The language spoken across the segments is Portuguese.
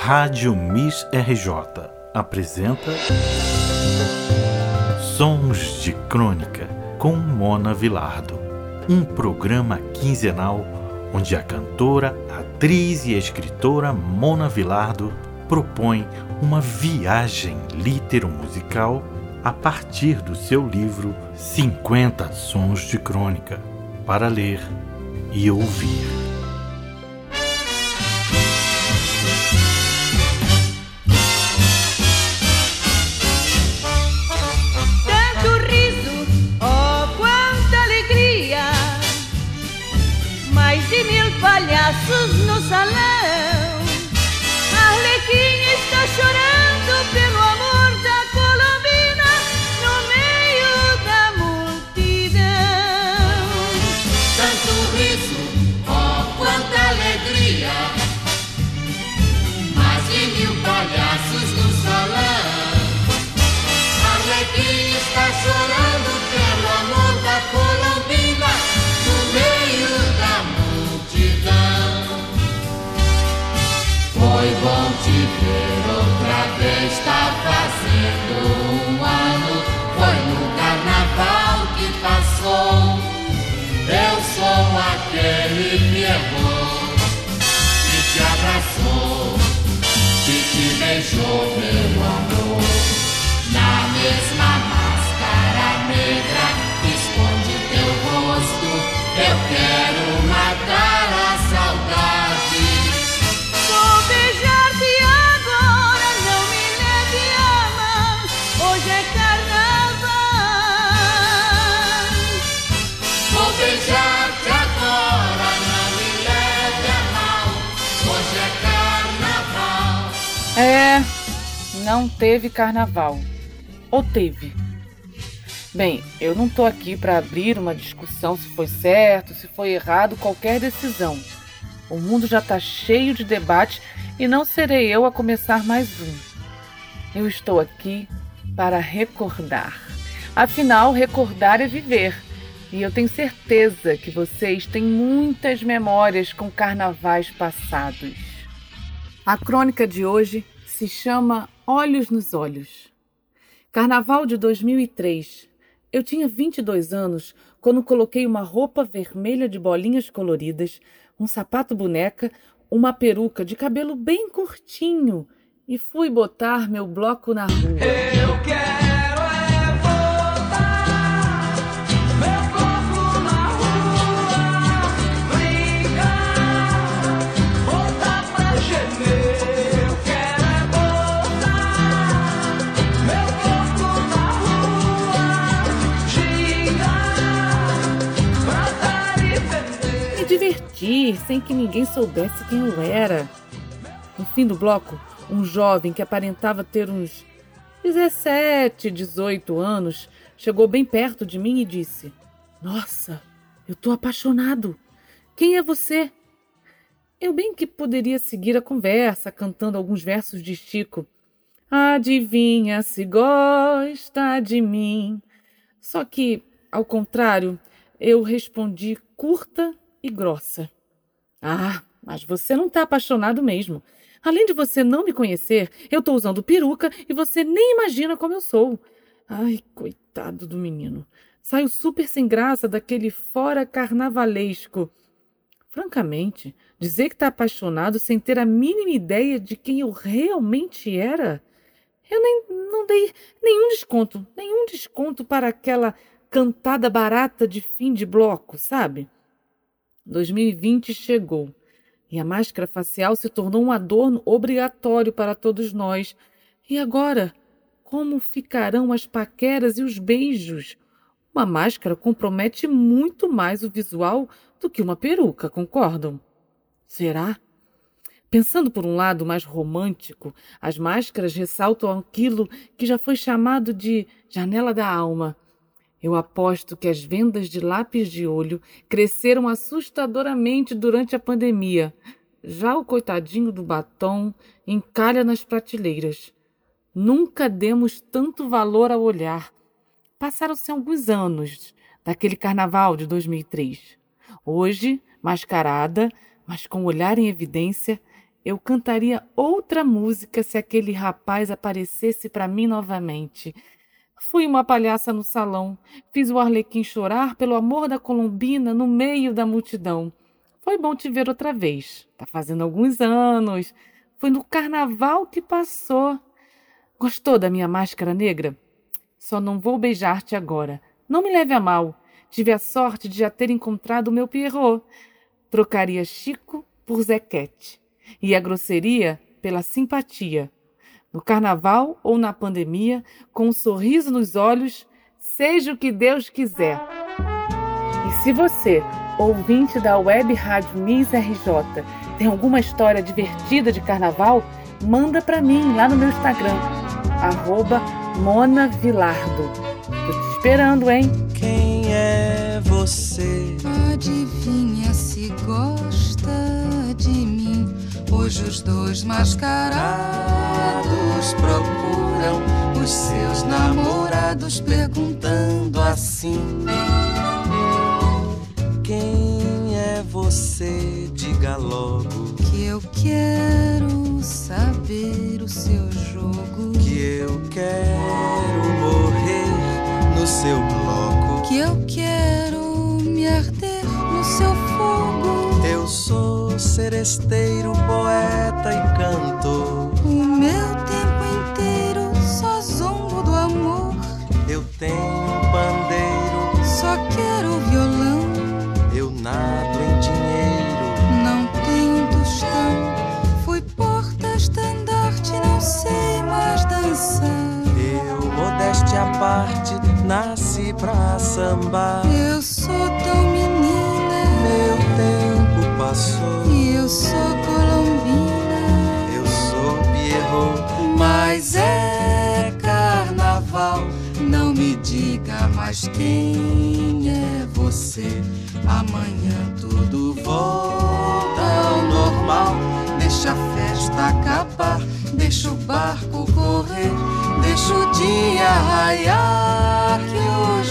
Rádio Miss RJ apresenta Sons de Crônica com Mona Vilardo, um programa quinzenal onde a cantora, atriz e escritora Mona Vilardo propõe uma viagem litero-musical a partir do seu livro 50 Sons de Crônica para ler e ouvir. É. É, não teve carnaval. Ou teve? Bem, eu não tô aqui para abrir uma discussão se foi certo, se foi errado qualquer decisão. O mundo já tá cheio de debate e não serei eu a começar mais um. Eu estou aqui para recordar. Afinal, recordar é viver. E eu tenho certeza que vocês têm muitas memórias com carnavais passados. A crônica de hoje se chama Olhos nos Olhos. Carnaval de 2003. Eu tinha 22 anos quando coloquei uma roupa vermelha de bolinhas coloridas, um sapato boneca, uma peruca de cabelo bem curtinho e fui botar meu bloco na rua. Eu sem que ninguém soubesse quem eu era. No fim do bloco, um jovem que aparentava ter uns 17, 18 anos chegou bem perto de mim e disse: Nossa, eu tô apaixonado. Quem é você? Eu bem que poderia seguir a conversa cantando alguns versos de Chico. Adivinha se gosta de mim. Só que, ao contrário, eu respondi curta e grossa. Ah, mas você não está apaixonado mesmo. Além de você não me conhecer, eu estou usando peruca e você nem imagina como eu sou. Ai, coitado do menino. Saiu super sem graça daquele fora carnavalesco. Francamente, dizer que está apaixonado sem ter a mínima ideia de quem eu realmente era. Eu nem não dei nenhum desconto, nenhum desconto para aquela cantada barata de fim de bloco, sabe? 2020 chegou e a máscara facial se tornou um adorno obrigatório para todos nós. E agora, como ficarão as paqueras e os beijos? Uma máscara compromete muito mais o visual do que uma peruca, concordam? Será? Pensando por um lado mais romântico, as máscaras ressaltam aquilo que já foi chamado de janela da alma. Eu aposto que as vendas de lápis de olho cresceram assustadoramente durante a pandemia. Já o coitadinho do batom encalha nas prateleiras. Nunca demos tanto valor ao olhar. Passaram-se alguns anos daquele carnaval de 2003. Hoje, mascarada, mas com olhar em evidência, eu cantaria outra música se aquele rapaz aparecesse para mim novamente. Fui uma palhaça no salão, fiz o Arlequim chorar pelo amor da Colombina no meio da multidão. Foi bom te ver outra vez. Tá fazendo alguns anos. Foi no carnaval que passou. Gostou da minha máscara negra? Só não vou beijar-te agora. Não me leve a mal. Tive a sorte de já ter encontrado o meu Pierrot. Trocaria Chico por Zequete. E a grosseria pela simpatia. No carnaval ou na pandemia, com um sorriso nos olhos, seja o que Deus quiser. E se você, ouvinte da Web Rádio Miss RJ, tem alguma história divertida de carnaval, manda para mim lá no meu Instagram, arroba Mona Vilardo. Tô te esperando, hein? Quem é você? Adivinha se gosta. Hoje os dois mascarados procuram os seus namorados perguntando assim. Quem é você? Diga logo Que eu quero saber o seu jogo. que eu quero morrer no seu bloco. Que eu quero me arder no seu fogo. Eu sou seresteiro, poeta e cantor. O meu tempo inteiro só zombo do amor. Eu tenho um pandeiro, Só quero violão. eu nado em dinheiro. Não tenho tostão. Fui porta-estandarte, não sei mais dançar. Eu, modéstia à parte, nasci pra sambar. Não me diga mais quem é você. Amanhã tudo volta ao normal. Deixa a festa acabar. Deixa o barco correr. Deixa o dia raiar. Que hoje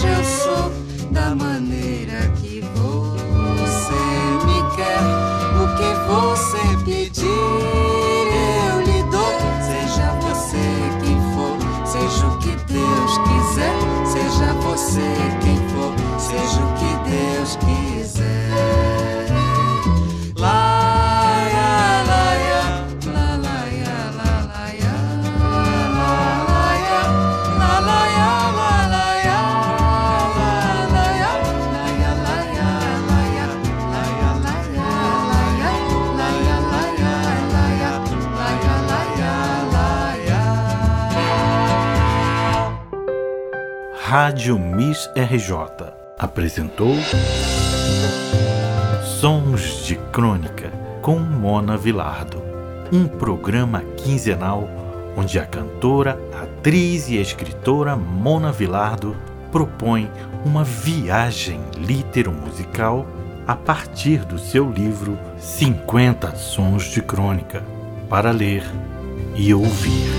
Rádio Miss RJ apresentou Sons de Crônica com Mona Vilardo, um programa quinzenal onde a cantora, atriz e escritora Mona Vilardo propõe uma viagem litero-musical a partir do seu livro 50 Sons de Crônica para ler e ouvir.